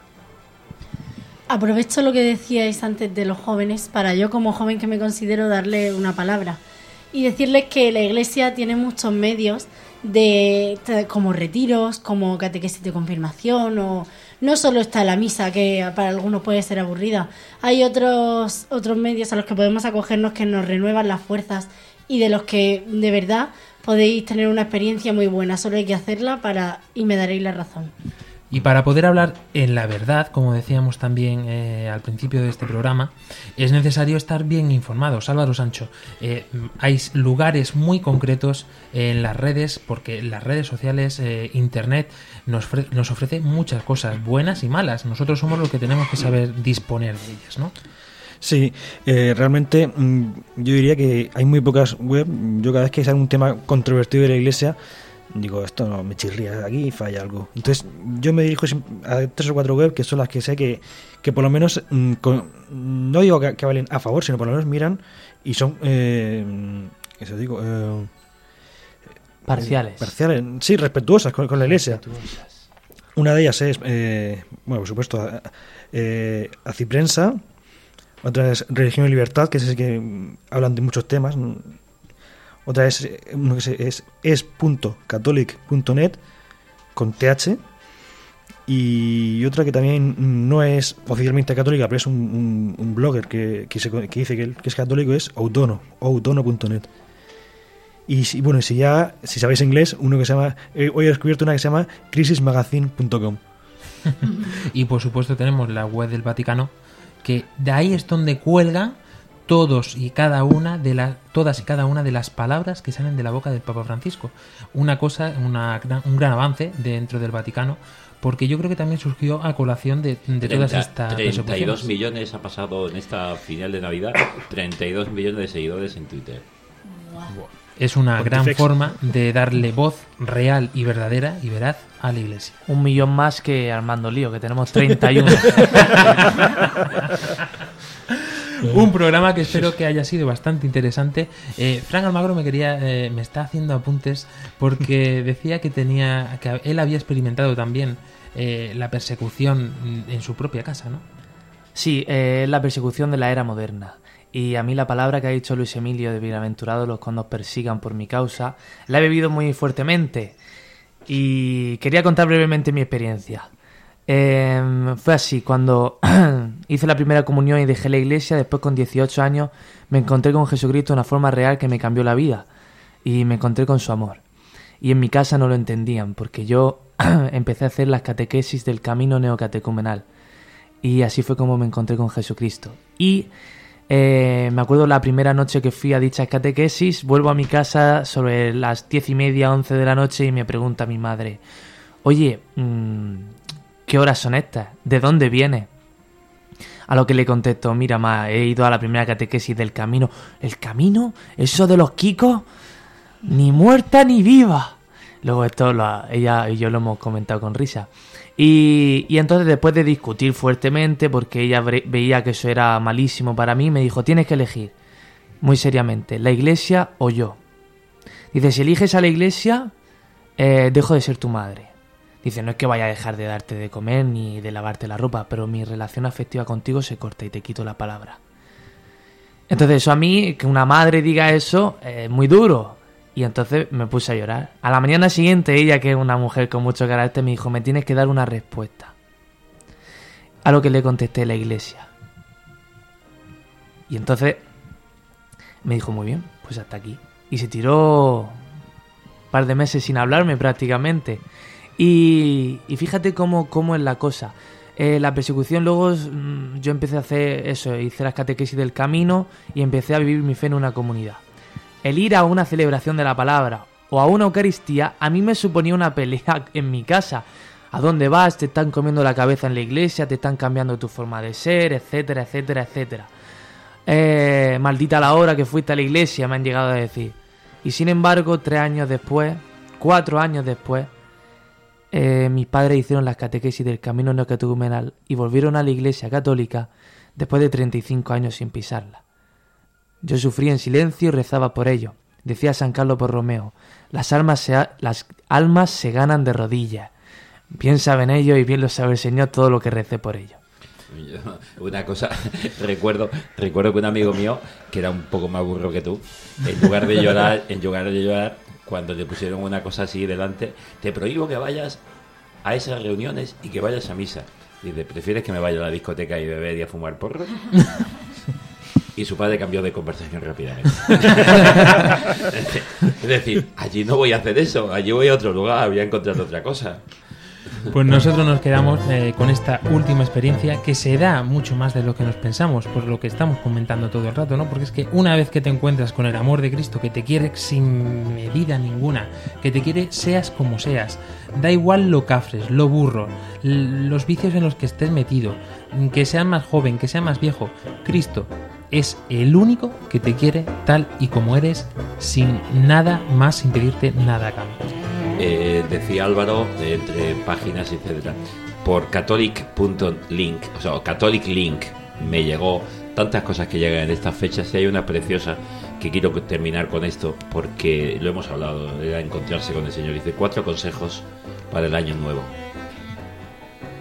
Aprovecho lo que decíais antes de los jóvenes para yo como joven que me considero darle una palabra. Y decirles que la iglesia tiene muchos medios de como retiros, como catequesis de confirmación o no solo está la misa que para algunos puede ser aburrida. Hay otros otros medios a los que podemos acogernos que nos renuevan las fuerzas y de los que de verdad podéis tener una experiencia muy buena, solo hay que hacerla para y me daréis la razón. Y para poder hablar en la verdad, como decíamos también eh, al principio de este programa, es necesario estar bien informados. Álvaro Sancho, eh, hay lugares muy concretos en las redes, porque las redes sociales, eh, Internet, nos, nos ofrece muchas cosas, buenas y malas. Nosotros somos los que tenemos que saber disponer de ellas, ¿no? Sí, eh, realmente mm, yo diría que hay muy pocas web. Yo cada vez que sale un tema controvertido de la iglesia, digo, esto no, me chirría, aquí falla algo. Entonces yo me dirijo a tres o cuatro web que son las que sé que, que por lo menos, mm, con- no digo que, que valen a favor, sino por lo menos miran y son, eh, eso digo, eh, Parciales. parciales, sí, respetuosas con, con la iglesia. Una de ellas es, eh, bueno, por supuesto, a- eh, Aciprensa. Otra es Religión y Libertad, que es el que hablan de muchos temas. Otra es, uno que es es.catholic.net con TH. Y otra que también no es oficialmente católica, pero es un, blogger que, que, se- que dice que, es católico, es Oudono, oudono.net. Y si, bueno, si ya, si sabéis inglés, uno que se llama, eh, hoy he descubierto una que se llama crisismagazine.com. <laughs> Y por supuesto tenemos la web del Vaticano, que de ahí es donde cuelgan todos y cada una de las todas y cada una de las palabras que salen de la boca del Papa Francisco. Una cosa, una gran- un gran avance dentro del Vaticano, porque yo creo que también surgió a colación de, de todas 30, estas 32 persecuciones. millones ha pasado en esta final de Navidad, 32 millones de seguidores en Twitter. Es una gran forma de darle voz real y verdadera y veraz a la Iglesia. Un millón más que Armando Lío, que tenemos 31. <laughs> Un programa que espero que haya sido bastante interesante. Eh, Frank Almagro me quería, eh, me está haciendo apuntes porque <laughs> decía que tenía, que él había experimentado también eh, la persecución en su propia casa, ¿no? Sí, es la persecución de la era moderna. Y a mí la palabra que ha dicho Luis Emilio de Bienaventurado, los cuando os persigan por mi causa, la he bebido muy fuertemente. Y quería contar brevemente mi experiencia. Eh, fue así, cuando <clears throat> hice la primera comunión y dejé la iglesia, después con 18 años me encontré con Jesucristo de una forma real que me cambió la vida. Y me encontré con su amor. Y en mi casa no lo entendían, porque yo <clears throat> empecé a hacer las catequesis del camino neocatecumenal. Y así fue como me encontré con Jesucristo. Y eh, me acuerdo la primera noche que fui a dicha catequesis, vuelvo a mi casa sobre las diez y media, once de la noche y me pregunta mi madre, oye, mm, ¿qué horas son estas? ¿De dónde viene? A lo que le contesto, mira, ma, he ido a la primera catequesis del camino. ¿El camino? ¿Eso de los kikos? Ni muerta ni viva. Luego esto lo- ella y yo lo hemos comentado con risa. Y, y entonces después de discutir fuertemente, porque ella veía que eso era malísimo para mí, me dijo, tienes que elegir, muy seriamente, la iglesia o yo. Dice, si eliges a la iglesia, eh, dejo de ser tu madre. Dice, no es que vaya a dejar de darte de comer ni de lavarte la ropa, pero mi relación afectiva contigo se corta y te quito la palabra. Entonces eso a mí, que una madre diga eso, es muy duro. Y entonces me puse a llorar. A la mañana siguiente, ella, que es una mujer con mucho carácter, me dijo, me tienes que dar una respuesta. A lo que le contesté la iglesia. Y entonces me dijo, muy bien, pues hasta aquí. Y se tiró un par de meses sin hablarme prácticamente. Y, fíjate cómo, cómo es la cosa. Eh, la persecución luego mm, yo empecé a hacer eso, hice las catequesis del camino y empecé a vivir mi fe en una comunidad. El ir a una celebración de la palabra o a una Eucaristía a mí me suponía una pelea <laughs> en mi casa. ¿A dónde vas? Te están comiendo la cabeza en la iglesia, te están cambiando tu forma de ser, etcétera, etcétera, etcétera. Eh, maldita la hora que fuiste a la iglesia, me han llegado a decir. Y sin embargo, tres años después, cuatro años después, eh, mis padres hicieron las catequesis del camino neocatecumenal y volvieron a la iglesia católica después de 35 años sin pisarla. Yo sufrí en silencio y rezaba por ello. Decía San Carlos Borromeo, las almas se, las almas se ganan de rodillas. Bien saben ellos y bien lo sabe el Señor todo lo que recé por ello. <laughs> Una cosa, <laughs> recuerdo, recuerdo que un amigo mío, que era un poco más burro que tú, en lugar de llorar, en lugar de llorar, cuando le pusieron una cosa así delante, te prohíbo que vayas a esas reuniones y que vayas a misa. Dice, ¿prefieres que me vaya a la discoteca y beber y a fumar porros? <laughs> Y su padre cambió de conversación rápidamente. <laughs> es decir, allí no voy a hacer eso, allí voy a otro lugar, voy a encontrar otra cosa. Pues nosotros nos quedamos eh, con esta última experiencia que se da mucho más de lo que nos pensamos, por lo que estamos comentando todo el rato, ¿no? Porque es que una vez que te encuentras con el amor de Cristo, que te quiere sin medida ninguna, que te quiere seas como seas, da igual lo cafres, lo burro, los vicios en los que estés metido, que seas más joven, que seas más viejo, Cristo es el único que te quiere tal y como eres, sin nada más, sin pedirte nada a cambio. Eh, decía Álvaro, entre páginas, etcétera, por catholic.link, o sea, Catholic Link, me llegó tantas cosas que llegan en estas fechas y hay una preciosa que quiero terminar con esto porque lo hemos hablado, era encontrarse con el Señor. Dice cuatro consejos para el año nuevo.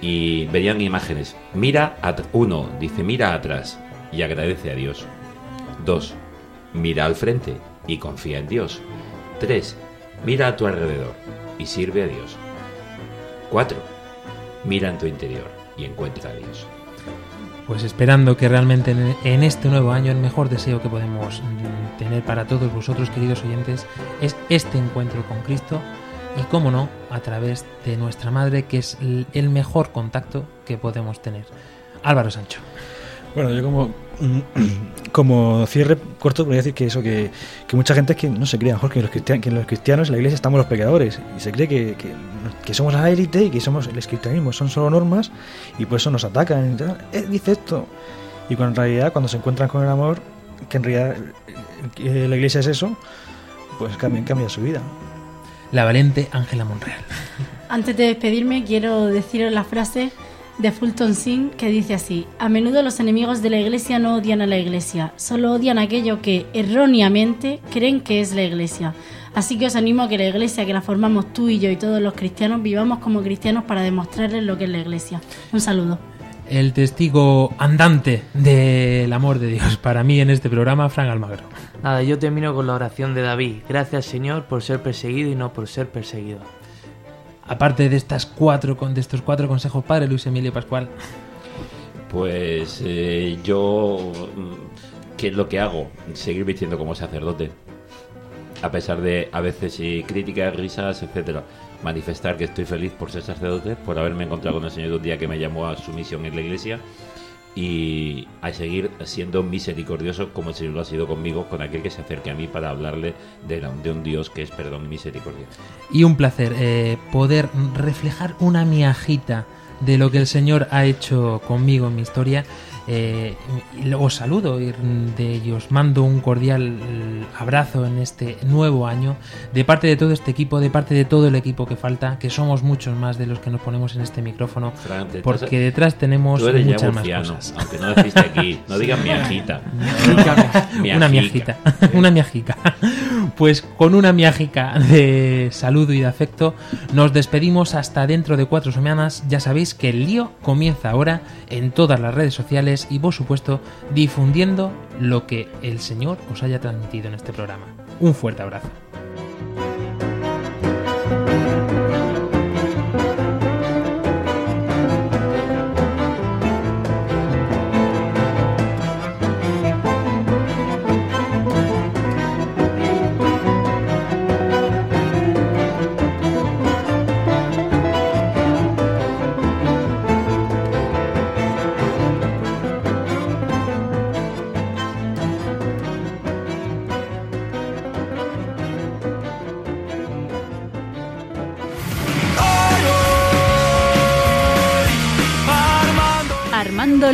Y verían imágenes. Mira, at- uno, dice mira atrás y agradece a Dios. Dos, mira al frente y confía en Dios. Tres, mira a tu alrededor y sirve a Dios. Cuatro, mira en tu interior y encuentra a Dios. Pues esperando que realmente en, este nuevo año el mejor deseo que podemos tener para todos vosotros, queridos oyentes, es este encuentro con Cristo y, cómo no, a través de nuestra Madre, que es el mejor contacto que podemos tener. Álvaro Sancho. Bueno, yo como, <clears throat> como cierre corto voy a decir que eso, que, que mucha gente es que no se cree, mejor que los, cristianos, que los cristianos en la iglesia estamos los pecadores y se cree que, que, que somos la élite y que somos el cristianismo, son solo normas y por eso nos atacan. y tal. Eh, dice esto. Y cuando en realidad cuando se encuentran con el amor, que en realidad eh, la iglesia es eso, pues cambia, cambia su vida. La valiente Ángela Monreal. Antes de despedirme, quiero deciros la frase de Fulton Singh que dice así: A menudo los enemigos de la iglesia no odian a la iglesia, solo odian aquello que erróneamente creen que es la iglesia. Así que os animo a que la iglesia que la formamos tú y yo y todos los cristianos vivamos como cristianos para demostrarles lo que es la iglesia. Un saludo. El testigo andante del amor de Dios para mí en este programa, Fran Almagro. Nada, yo termino con la oración de David. Gracias Señor por ser perseguido y no por ser perseguido. Aparte de estas cuatro de estos cuatro consejos, padre Luis Emilio Pascual. Pues eh, yo, mm, ¿qué es lo que hago? Seguir vistiendo como sacerdote. A pesar de a veces y críticas, risas, etcétera. Manifestar que estoy feliz por ser sacerdote, por haberme encontrado con el Señor un día que me llamó a su misión en la iglesia y a seguir siendo misericordioso como el Señor lo ha sido conmigo, con aquel que se acerque a mí para hablarle de, la- de un Dios que es perdón y misericordia. Y un placer eh, poder reflejar una miajita de lo que el Señor ha hecho conmigo en mi historia. Eh, os saludo y de- os mando un cordial eh, abrazo en este nuevo año de parte de todo este equipo, de parte de todo el equipo que falta, que somos muchos más de los que nos ponemos en este micrófono, porque detrás tenemos Tú eres ya muchas más cosas. aunque no deciste aquí, <laughs> no digas miajita. una <laughs> miajita, una miajica. Pues con una miajica de saludo y de afecto nos despedimos hasta dentro de cuatro semanas. Ya sabéis que el lío comienza ahora en todas las redes sociales y por supuesto difundiendo lo que el Señor os haya transmitido en este programa. Un fuerte abrazo.